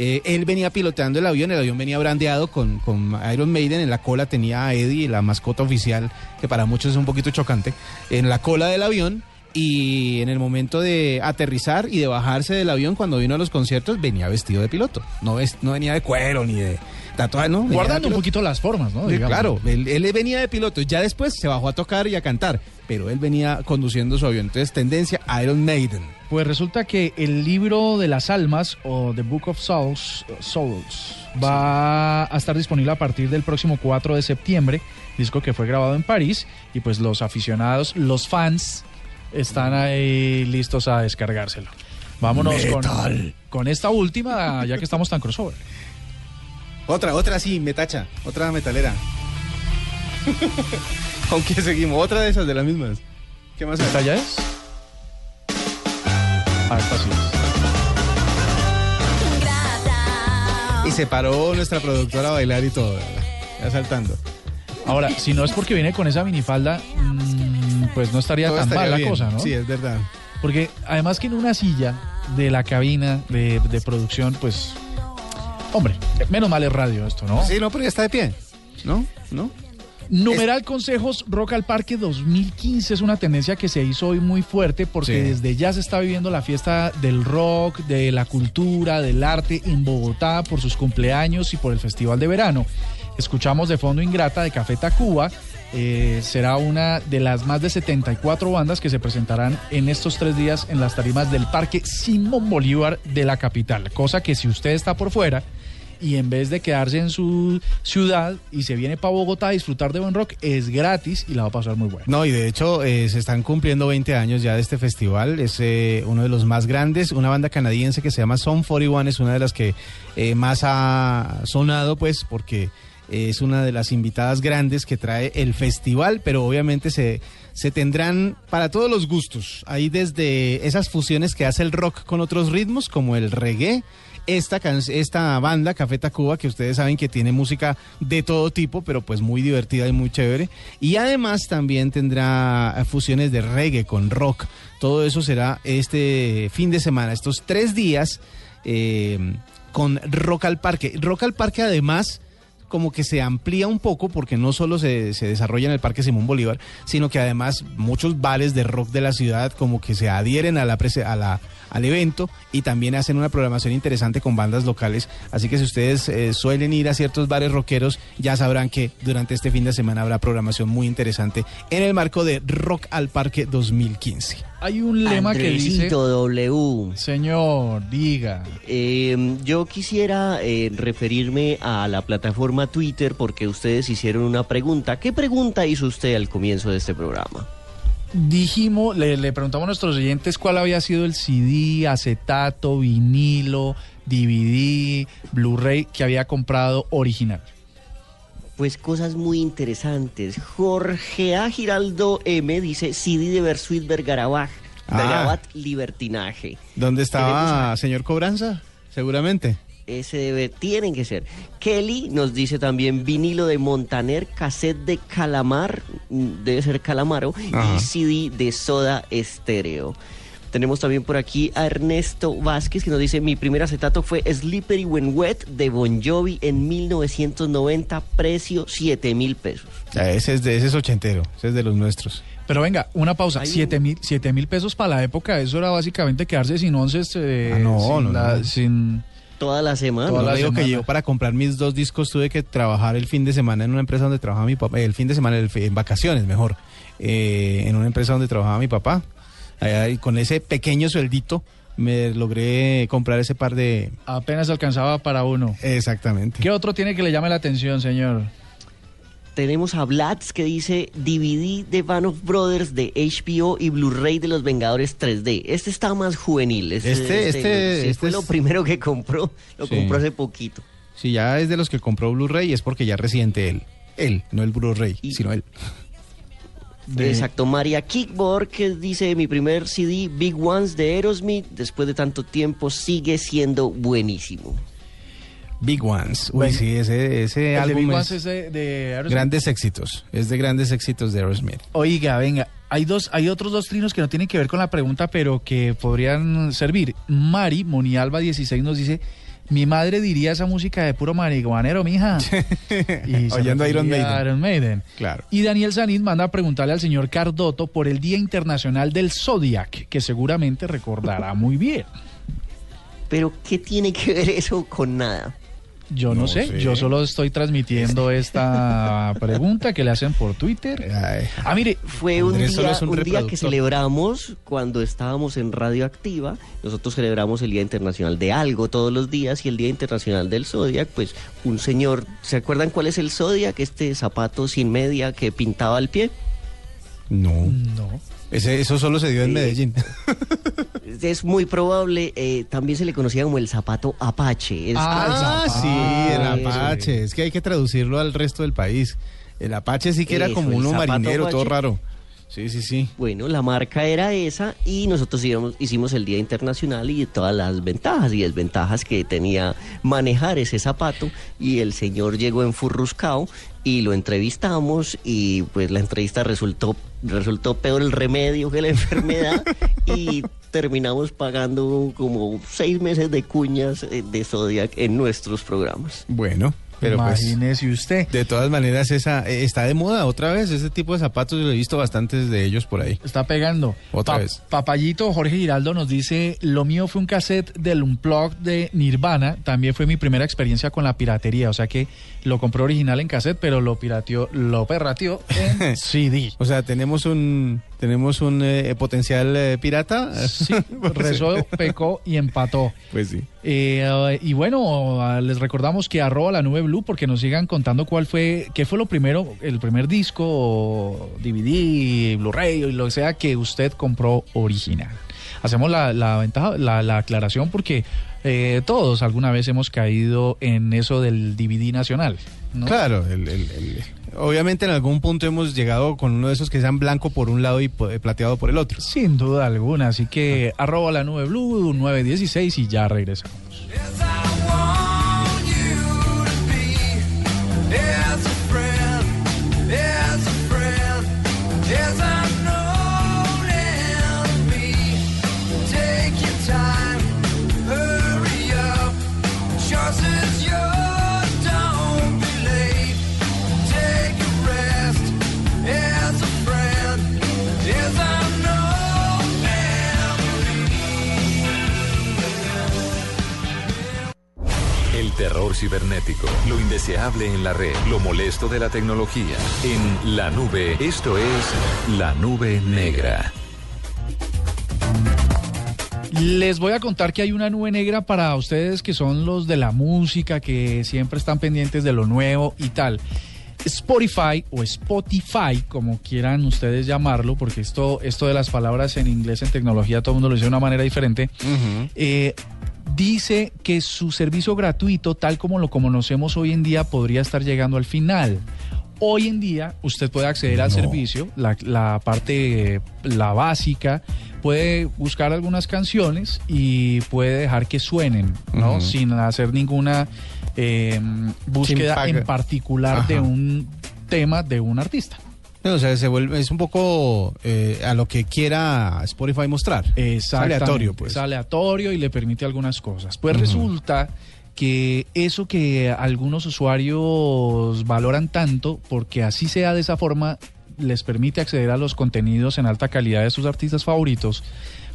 Eh, él venía pilotando el avión, el avión venía brandeado con, con Iron Maiden, en la cola tenía a Eddie, la mascota oficial, que para muchos es un poquito chocante, en la cola del avión. Y en el momento de aterrizar y de bajarse del avión cuando vino a los conciertos venía vestido de piloto. No, no venía de cuero ni de Guardando un poquito las formas, ¿no? Digamos. claro, él, él venía de piloto. Ya después se bajó a tocar y a cantar. Pero él venía conduciendo su avión. Entonces, tendencia Iron Maiden. Pues resulta que el libro de las almas o The Book of Souls, Souls va a estar disponible a partir del próximo 4 de septiembre, disco que fue grabado en París y pues los aficionados, los fans están ahí listos a descargárselo. Vámonos con, con esta última, ya que estamos tan crossover. Otra, otra sí, metacha. Otra metalera. ¿Con qué seguimos? Otra de esas, de las mismas. ¿Qué más? ¿Esta ya es? A ver, fácil. Y se paró nuestra productora a bailar y todo. Ya saltando. Ahora, si no es porque viene con esa minifalda, mm, pues no estaría Todo tan estaría mal la cosa, ¿no? Sí, es verdad. Porque además que en una silla de la cabina de, de producción, pues, hombre, menos mal es radio esto, ¿no? Sí, no, pero ya está de pie. ¿No? ¿No? Numeral Consejos Rock al Parque 2015 es una tendencia que se hizo hoy muy fuerte porque Sí. desde ya se está viviendo la fiesta del rock, de la cultura, del arte en Bogotá por sus cumpleaños y por el Festival de Verano. Escuchamos de fondo Ingrata de Café Tacuba. eh, será una de las más de 74 bandas que se presentarán en estos tres días en las tarimas del Parque Simón Bolívar de la capital. Cosa que si usted está por fuera y en vez de quedarse en su ciudad y se viene para Bogotá a disfrutar de buen rock, es gratis y la va a pasar muy bueno. No, y de hecho eh, se están cumpliendo 20 años ya de este festival. Es eh, uno de los más grandes. Una banda canadiense que se llama Son 41 es una de las que eh, más ha sonado, pues, porque eh, es una de las invitadas grandes que trae el festival, pero obviamente se, se tendrán para todos los gustos. Hay desde esas fusiones que hace el rock con otros ritmos, como el reggae. Esta, esta banda, Café Tacuba, que ustedes saben que tiene música de todo tipo, pero pues muy divertida y muy chévere. Y además también tendrá fusiones de reggae con rock. Todo eso será este fin de semana, estos tres días eh, con Rock al Parque. Rock al Parque además como que se amplía un poco porque no solo se, se desarrolla en el Parque Simón Bolívar, sino que además muchos bares de rock de la ciudad como que se adhieren a la, a la al evento y también hacen una programación interesante con bandas locales. Así que si ustedes eh, suelen ir a ciertos bares rockeros, ya sabrán que durante este fin de semana habrá programación muy interesante en el marco de Rock al Parque 2015. Hay un lema que dice, W. señor, diga, Eh, yo quisiera eh, referirme a la plataforma Twitter porque ustedes hicieron una pregunta. ¿Qué pregunta hizo usted al comienzo de este programa? Dijimos, le, le preguntamos a nuestros oyentes cuál había sido el CD, acetato, vinilo, DVD, Blu-ray que había comprado original. Pues cosas muy interesantes. Jorge A. Giraldo M dice CD de Bersuit Bergarabat, Ah. Bergarabat Libertinaje. ¿Dónde estaba señor Cobranza? Seguramente. Ese debe, tienen que ser. Kelly nos dice también vinilo de Montaner, cassette de Calamar, mm, debe ser Calamaro, Ajá. y CD de Soda Estéreo. Tenemos también por aquí a Ernesto Vázquez que nos dice, mi primer acetato fue Slippery When Wet de Bon Jovi en 1990, precio 7 mil pesos. Ah, Ese es, de, ese es ochentero, ese es de los nuestros. Pero venga, una pausa, Hay un- siete mil, siete mil pesos para la época, eso era básicamente quedarse sin once, eh, Ah, no, sin, no, la- no. sin, toda la semana. Toda la digo que yo para comprar mis dos discos tuve que trabajar el fin de semana en una empresa donde trabajaba mi papá, el fin de semana, el en vacaciones mejor, eh, en una empresa donde trabajaba mi papá. Allá, y con ese pequeño sueldito me logré comprar ese par de... Apenas alcanzaba para uno. Exactamente. ¿Qué otro tiene que le llame la atención, señor? Tenemos a Blatz que dice DVD de Band of Brothers de HBO y Blu-ray de Los Vengadores 3D. Este está más juvenil. Este- este- sí, este fue es- lo primero que compró. Lo Sí. compró hace poquito. Si ya es de los que compró Blu-ray es porque ya es reciente él. Él, no el Blu-ray, Y- sino él. De- Exacto, María Kickboard que dice mi primer CD Big Ones de Aerosmith después de tanto tiempo sigue siendo buenísimo. Big Ones. Uy, Bueno, sí, ese, ese El de álbum Big es Ones es de, de Aerosmith. grandes éxitos. Es de grandes éxitos de Aerosmith. Oiga, venga, hay dos, hay otros dos trinos que no tienen que ver con la pregunta, pero que podrían servir. Mari, Monialba 16 nos dice, mi madre diría esa música de puro marihuanero, mija. Y Oyendo a Iron Maiden. Iron Maiden. Claro. Y Daniel Sanit manda a preguntarle al señor Cardoto por el Día Internacional del Zodiac, que seguramente recordará muy bien. Pero ¿qué tiene que ver eso con nada? Yo no, No sé, sé. yo solo estoy transmitiendo esta pregunta que le hacen por Twitter. Ay, Ah, mire, Fue un día, un un día que celebramos cuando estábamos en Radioactiva. Nosotros celebramos el Día Internacional de algo todos los días y el Día Internacional del Zodiac. Pues un señor, ¿se acuerdan cuál es el Zodiac? Este zapato sin media que pintaba el pie. no. no. Ese, eso solo se dio en. Medellín. Es muy probable, eh, también se le conocía como el zapato Apache. Es- Ah, zapato. sí, el. Apache. Es que hay que traducirlo al resto del país. El Apache sí que era como uno marinero, todo raro. Sí, sí, sí. Bueno, la marca era esa y nosotros íbamos- hicimos el Día Internacional y todas las ventajas y desventajas que tenía manejar ese zapato y el señor llegó enfurruscado y lo entrevistamos y pues la entrevista resultó resultó peor el remedio que la enfermedad y terminamos pagando como seis meses de cuñas eh, de Zodiac en nuestros programas. Bueno, pero pues... Imagínese usted. De todas maneras, esa eh, está de moda otra vez. Ese tipo de zapatos, yo he visto bastantes de ellos por ahí. Está pegando. Otra vez. Papayito Jorge Giraldo nos dice, lo mío fue un cassette del Unplugged de Nirvana. También fue mi primera experiencia con la piratería. O sea que lo compré original en cassette, pero lo pirateó, lo perrateó en CD. O sea, tenemos un tenemos un eh, potencial eh, pirata. Sí, rezó, pecó y empató. Pues sí. Eh, y bueno, ah, les recordamos que arroba la nube blue porque nos sigan contando cuál fue, qué fue lo primero, el primer disco, o DVD, Blu-ray o lo que sea que usted compró original. Hacemos la, la ventaja, la, la aclaración porque eh, todos alguna vez hemos caído en eso del DVD nacional. ¿no? Claro, el- el- el- obviamente en algún punto hemos llegado con uno de esos que sean blanco por un lado y eh, plateado por el otro. Sin duda alguna, así que arroba la nube blue 916 y ya regresamos. Cibernético, lo indeseable en la red, lo molesto de la tecnología. En la nube, esto es la nube negra. Les voy a contar que hay una nube negra para ustedes que son los de la música, que siempre están pendientes de lo nuevo y tal. Spotify o Spotify, como quieran ustedes llamarlo, porque esto, esto de las palabras en inglés en tecnología todo el mundo lo dice de una manera diferente, eh, dice que su servicio gratuito, tal como lo conocemos hoy en día, podría estar llegando al final. Hoy en día usted puede acceder al servicio, la, la parte, eh, la básica, puede buscar algunas canciones y puede dejar que suenen, ¿no? Sin hacer ninguna eh, búsqueda en particular de un tema de un artista. No, o sea, se vuelve, es un poco eh, a lo que quiera Spotify mostrar. Es aleatorio, pues. Es aleatorio y le permite algunas cosas. Pues resulta que eso que algunos usuarios valoran tanto, porque así sea de esa forma, les permite acceder a los contenidos en alta calidad de sus artistas favoritos,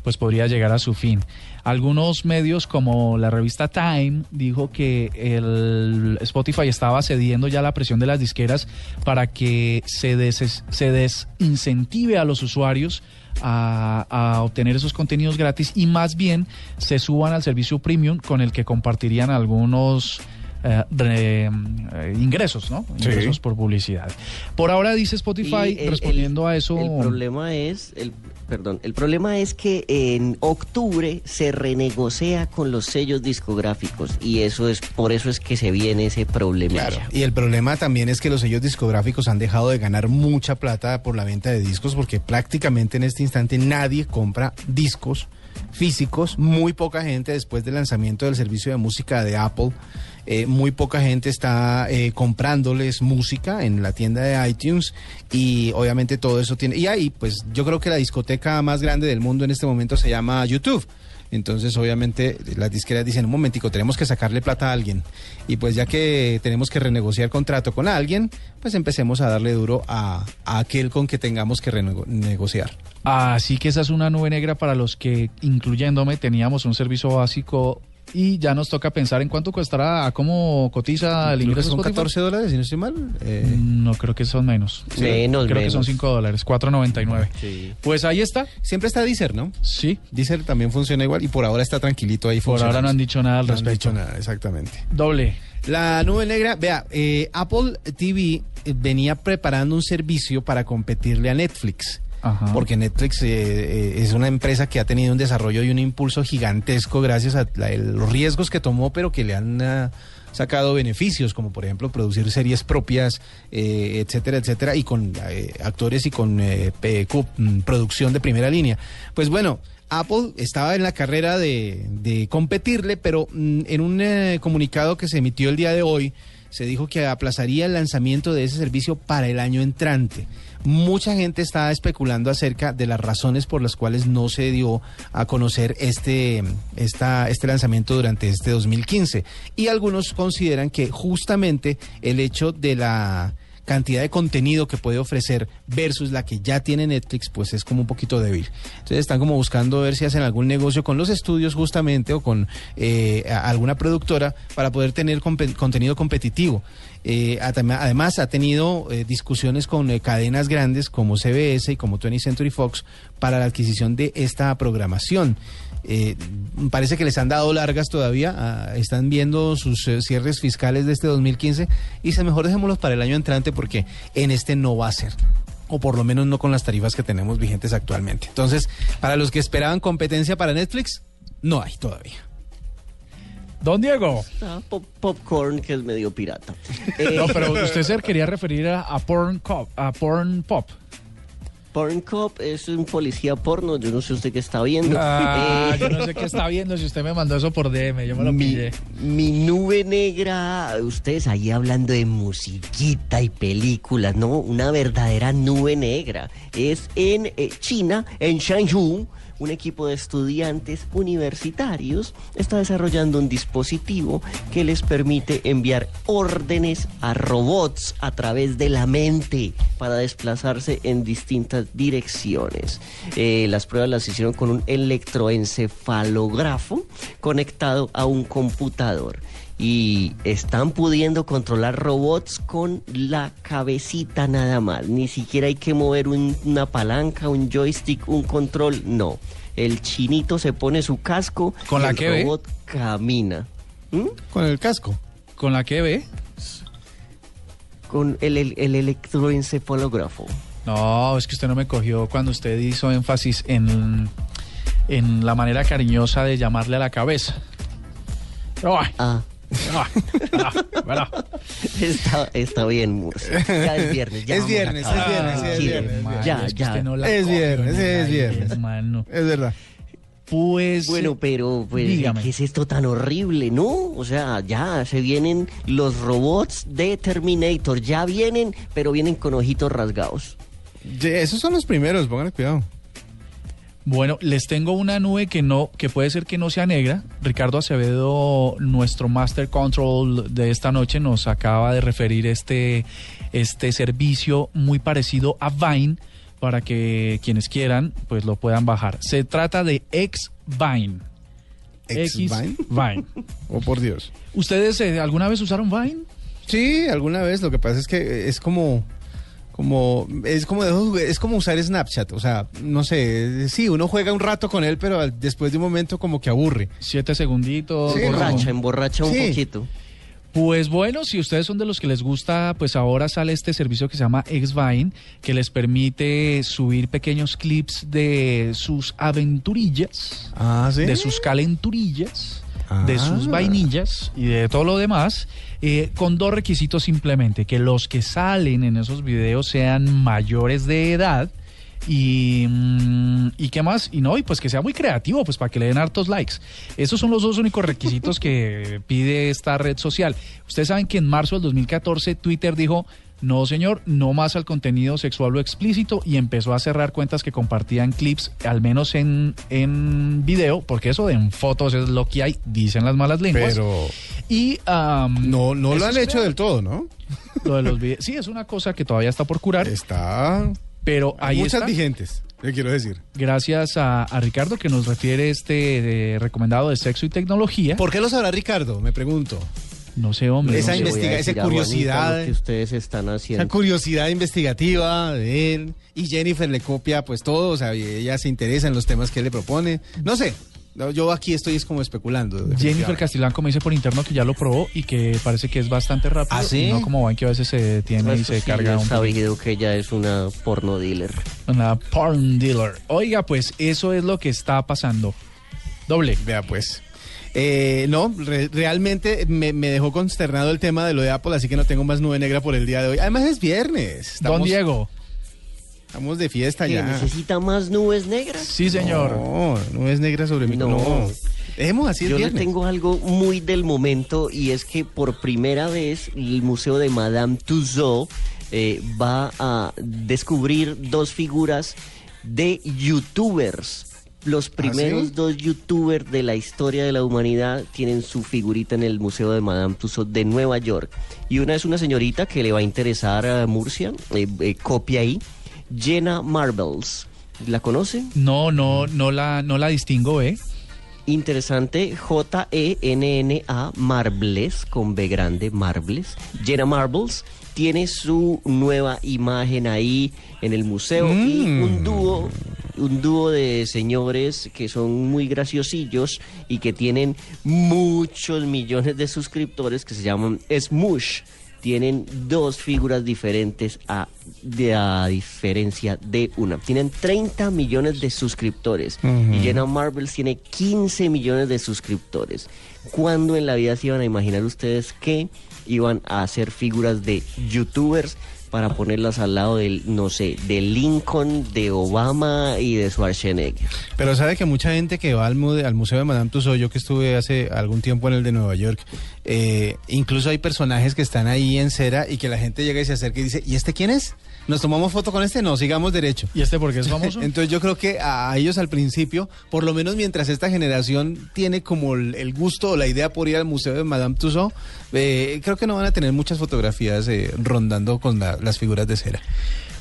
pues podría llegar a su fin. Algunos medios como la revista Time dijo que el Spotify estaba cediendo ya la presión de las disqueras para que se, des- se desincentive a los usuarios a, a obtener esos contenidos gratis y más bien se suban al servicio premium con el que compartirían algunos eh, re- eh, ingresos, ¿no? Sí. Ingresos por publicidad. Por ahora dice Spotify, el- respondiendo a eso... El problema es, el, perdón, el problema es que en octubre se renegocia con los sellos discográficos y eso es por eso es que se viene ese problema. Claro. Y el problema también es que los sellos discográficos han dejado de ganar mucha plata por la venta de discos porque prácticamente en este instante nadie compra discos físicos, muy poca gente después del lanzamiento del servicio de música de Apple, eh, muy poca gente está eh, comprándoles música en la tienda de iTunes y obviamente todo eso tiene... Y ahí pues yo creo que la discoteca más grande del mundo en este momento se llama YouTube. Entonces, obviamente, las disqueras dicen, un momentico, tenemos que sacarle plata a alguien. Y pues ya que tenemos que renegociar contrato con alguien, pues empecemos a darle duro a, a aquel con que tengamos que renegociar. Así que esa es una nube negra para los que, incluyéndome, teníamos un servicio básico y ya nos toca pensar en cuánto costará, cómo cotiza el ingreso son Spotify. 14 dólares, si no estoy mal. Eh, No, creo que son menos. Menos, Creo que son 5 dólares, 4.99. Sí. Pues ahí está. siempre está Deezer, ¿no? Sí, Deezer también funciona igual y por ahora está tranquilito ahí por ahora no han dicho nada al No han respecto. dicho nada, exactamente. Doble. La nube negra, vea, eh, Apple TV eh, venía preparando un servicio para competirle a Netflix. Ajá. Porque Netflix eh, eh, es una empresa que ha tenido un desarrollo y un impulso gigantesco gracias a la- los riesgos que tomó, pero que le han ah, sacado beneficios, como por ejemplo producir series propias, eh, etcétera, etcétera, y con eh, actores y con eh, mm, producción de primera línea. Pues bueno. Apple estaba en la carrera de, de competirle, pero mm, en un eh, comunicado que se emitió el día de hoy, se dijo que aplazaría el lanzamiento de ese servicio para el año entrante. Mucha gente está especulando acerca de las razones por las cuales no se dio a conocer este, esta, este lanzamiento durante este 2015. Y algunos consideran que justamente el hecho de la cantidad de contenido que puede ofrecer versus la que ya tiene Netflix, pues es como un poquito débil. Entonces están como buscando ver si hacen algún negocio con los estudios justamente o con eh, alguna productora para poder tener contenido competitivo. Eh, adem- además ha tenido eh, discusiones con eh, cadenas grandes como CBS y como 20th Century Fox para la adquisición de esta programación. Eh, parece que les han dado largas todavía, ah, están viendo sus cierres fiscales de este 2015 y dice mejor dejémoslos para el año entrante porque en este no va a ser o por lo menos no con las tarifas que tenemos vigentes actualmente. Entonces, para los que esperaban competencia para Netflix, no hay todavía. Don Diego. Ah, pop- popcorn que es medio pirata. Eh, No, pero usted se quería referir a, a Porn Cop, a Porn Pop. Porn Cop es un policía porno, yo no sé usted qué está viendo. Ah, Eh, yo no sé qué está viendo si usted me mandó eso por DM, yo me lo mi, pillé. mi nube negra, ustedes ahí hablando de musiquita y películas, ¿no? Una verdadera nube negra. Es en eh, China, en Shanghai, un equipo de estudiantes universitarios está desarrollando un dispositivo que les permite enviar órdenes a robots a través de la mente para desplazarse en distintas direcciones. Eh, las pruebas las hicieron con un electroencefalógrafo conectado a un computador y están pudiendo controlar robots con la cabecita nada más. Ni siquiera hay que mover un- una palanca, un joystick, un control, no. El chinito se pone su casco ¿Con y la el que ve? robot camina. ¿Mm? Con el casco. ¿Con la que ve? Con el, el, el electroencefalógrafo. No, es que usted no me cogió cuando usted hizo énfasis en, en la manera cariñosa de llamarle a la cabeza. Pero bueno, Ah, ah, ah, bueno. está, está bien, Murcia. Ya es viernes. Ya Es viernes, es viernes, sí, es Sí, viernes, es. Ya, Es ya. no Es viernes, es viernes. Es verdad. Pues Bueno, pero pues, dígame. ¿qué es esto tan horrible, no? O sea, ya se vienen los robots de Terminator, ya vienen, pero vienen con ojitos rasgados. Esos son los primeros, pónganle cuidado. Bueno, les tengo una nube que no, que puede ser que no sea negra. Ricardo Acevedo, nuestro Master Control de esta noche, nos acaba de referir este, este servicio muy parecido a Vine para que quienes quieran pues lo puedan bajar. Se trata de X-Vine. ¿X-Vine? Vine. Oh, por Dios. ¿Ustedes eh, alguna vez usaron Vine? Sí, alguna vez. Lo que pasa es que es como, como, es como, de- es como usar Snapchat. O sea, no sé, sí, uno juega un rato con él, pero al- después de un momento como que aburre. Siete segunditos. Sí, como- Emborracha, emborracha un Sí. poquito. Pues bueno, si ustedes son de los que les gusta, pues ahora sale este servicio que se llama Xvine, que les permite subir pequeños clips de sus aventurillas, Ah, sí. de sus calenturillas, Ah. de sus vainillas y de todo lo demás, eh, con dos requisitos simplemente, que los que salen en esos videos sean mayores de edad. Y, mm, y qué más, y no, y pues que sea muy creativo, pues para que le den hartos likes. Esos son los dos únicos requisitos que pide esta red social. Ustedes saben que en marzo del 2014 Twitter dijo, no señor, no más al contenido sexual o explícito y empezó a cerrar cuentas que compartían clips, al menos en, en video, porque eso de en fotos es lo que hay, dicen las malas lenguas. Pero y am, no, no lo han hecho real. del todo, ¿no? Lo de los videos. Sí, es una cosa que todavía está por curar, Está. pero Hay ahí muchas está. vigentes, le quiero decir. Gracias a, a Ricardo que nos refiere este eh, recomendado de sexo y tecnología. ¿Por qué lo sabrá Ricardo? Me pregunto. No sé, hombre. Esa no investiga- esa Juanita curiosidad. que ustedes están Esa haciendo. curiosidad investigativa de él. Y Jennifer le copia pues todo, o sea, y ella se interesa en los temas que él le propone. No sé, no, yo aquí estoy es como especulando. Jennifer. Castilán me dice por interno que ya lo probó y que parece que es bastante rápido. ¿Ah, sí? y no como van que a veces se detiene y Eso se sí, carga he un sabido que ella es una porno dealer. una porn dealer. Oiga, pues eso es lo que está pasando. Doble. Vea pues. Eh, no, re- realmente me, me dejó consternado el tema de lo de Apple, así que no tengo más nube negra por el día de hoy. Además es viernes. Estamos, Don Diego. Estamos de fiesta ¿Que ya. necesita más nubes negras? Sí, señor. No, nubes negras sobre mí. No. No. Dejemos así el Yo le viernes. tengo algo muy del momento y es que por primera vez el Museo de Madame Tussauds eh, va a descubrir dos figuras de youtubers. Los primeros sí? dos youtubers de la historia de la humanidad tienen su figurita en el Museo de Madame Tussauds de Nueva York. Y una es una señorita que le va a interesar a Murcia, eh, eh, copia ahí, Jenna Marbles. ¿La conoce? No, no, no la, no la distingo, ¿eh? Interesante, J-E-N-N-A Marbles, con B grande, Marbles. Jenna Marbles tiene su nueva imagen ahí en el museo y un dúo, un dúo de señores que son muy graciosillos y que tienen muchos millones de suscriptores que se llaman Smush. Tienen dos figuras diferentes a, de, a diferencia de una. Tienen 30 millones de suscriptores y Jenna Marbles tiene 15 millones de suscriptores. ¿Cuándo en la vida se iban a imaginar ustedes que iban a hacer figuras de youtubers para ponerlas al lado del, no sé, de Lincoln, de Obama y de Schwarzenegger? Pero sabe que mucha gente que va al, mu- al Museo de Madame Tussauds, yo que estuve hace algún tiempo en el de Nueva York, eh, incluso hay personajes que están ahí en cera y que la gente llega y se acerca y dice, ¿y este quién es? ¿Nos tomamos foto con este? No, sigamos derecho. ¿Y este porque es famoso? Entonces yo creo que a ellos al principio, por lo menos mientras esta generación tiene como el, el gusto o la idea por ir al Museo de Madame Tussauds, eh, creo que no van a tener muchas fotografías eh, rondando con la- las figuras de cera.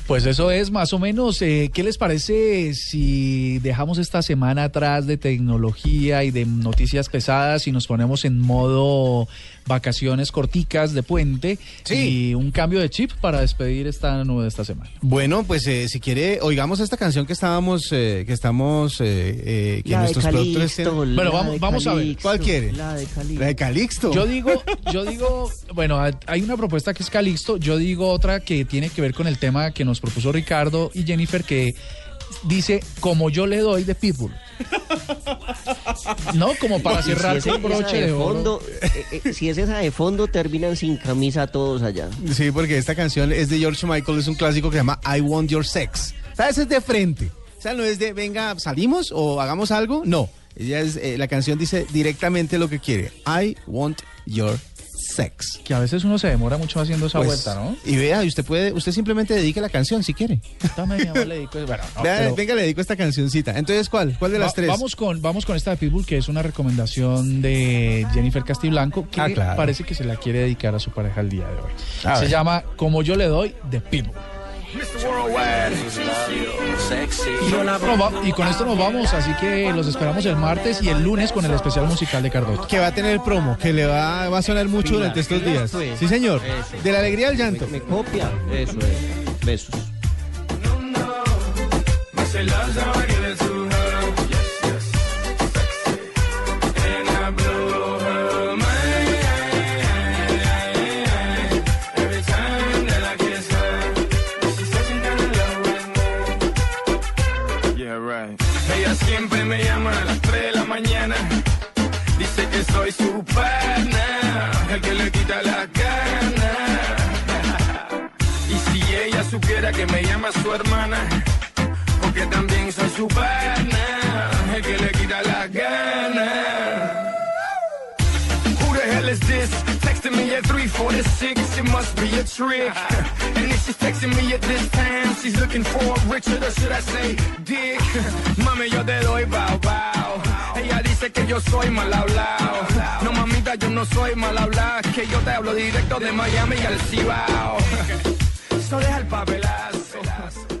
Pues eso es más o menos. eh, ¿Qué les parece si dejamos esta semana atrás de tecnología y de noticias pesadas y nos ponemos en modo vacaciones corticas de puente Sí. y un cambio de chip para despedir esta nube de esta semana? Bueno, pues eh, si quiere, oigamos esta canción que estábamos, eh, que estamos, eh, eh, que La de nuestros productores Calixto. Bueno, vamos- de vamos a ver, ¿cuál quiere? La de Calixto. La de Calixto. Yo digo, yo digo, bueno, hay una propuesta que es Calixto, yo digo otra que tiene que ver con el tema que nos propuso Ricardo y Jennifer que dice como yo le doy de Pitbull. No, como para Y cerrar con broche de fondo, eh, eh, si es esa de fondo, terminan sin camisa todos allá. Sí, porque esta canción es de George Michael, es un clásico que se llama I Want Your Sex. ¿Sabes? Es de frente. O sea, no es de, venga, salimos o hagamos algo. No. Ella es, eh, la canción dice directamente lo que quiere. I want your sex. Que a veces uno se demora mucho haciendo esa Pues, vuelta, ¿no? Y vea, y usted puede, usted simplemente dedique la canción si quiere. Dame, mi amor, le dedico- bueno, no, Vea, pero- venga, le dedico esta cancioncita. Entonces, ¿cuál? ¿Cuál de las Va- tres? Vamos con, vamos con esta de Pitbull, que es una recomendación de Jennifer Castiblanco, que Ah, claro. parece que se la quiere dedicar a su pareja el día de hoy. A se ver. llama Como yo le doy de Pitbull. Y con esto nos vamos, así que los esperamos el martes y el lunes con el especial musical de Cardoto. Que va a tener promo, que le va, va a sonar mucho durante estos días. Sí, señor. Eso. De la alegría al llanto. Me copia. Eso es. Besos. Dice que soy su pana, el que le quita la gana. Y si ella supiera que me llama su hermana, porque también soy su pana, el que le quita la gana. Who the hell is this? Texting me at 346, it must be a trick. And if she's texting me at this time, she's looking for Richard, or should I say Dick? Mami, yo te doy bow bow. Ella dice que yo soy mal hablado. No, mamita, yo no soy mal hablado. Que yo te hablo directo de Miami al Cibao. So deja el papelazo.